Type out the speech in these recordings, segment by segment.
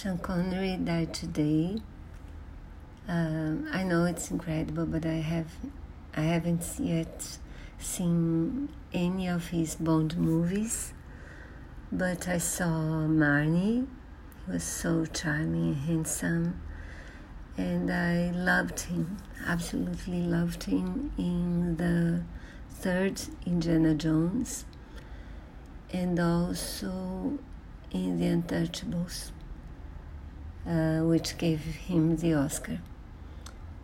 Sean Connery died today. Um, I know it's incredible, but I have I haven't yet seen any of his Bond movies. But I saw Marnie. He was so charming and handsome, and I loved him. Absolutely loved him in the third Indiana Jones, and also in The Untouchables uh, which gave him the Oscar.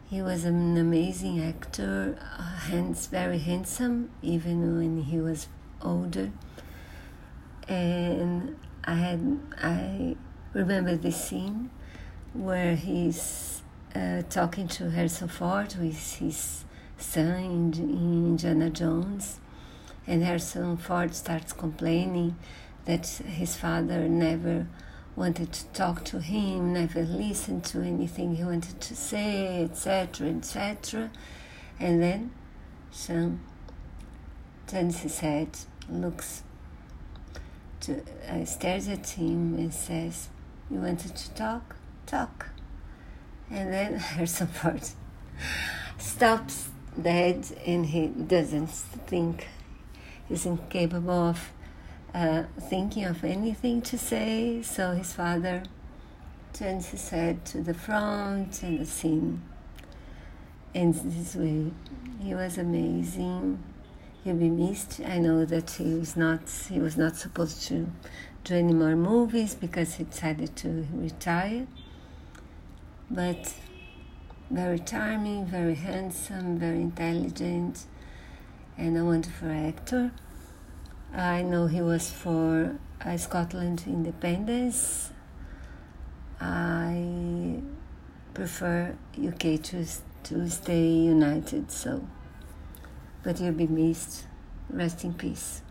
He was an amazing actor, hands very handsome, even when he was older. And I had I remember the scene where he's uh, talking to Harrison Ford with his son in, in Indiana Jones, and Harrison Ford starts complaining that his father never wanted to talk to him, never listened to anything he wanted to say, etc., etc. And then Sean turns his head, looks, to, uh, stares at him, and says, "You wanted to talk? Talk." And then Harrison Ford stops dead, and he doesn't think he's incapable of uh, thinking of anything to say, so his father turns his head to the front and the scene ends this way. He was amazing. He'll be missed. I know that he was not he was not supposed to do any more movies because he decided to retire. But very charming, very handsome, very intelligent, and a wonderful actor. I know he was for uh, Scotland independence. I prefer UK to, to stay united, so. But you'll be missed. Rest in peace.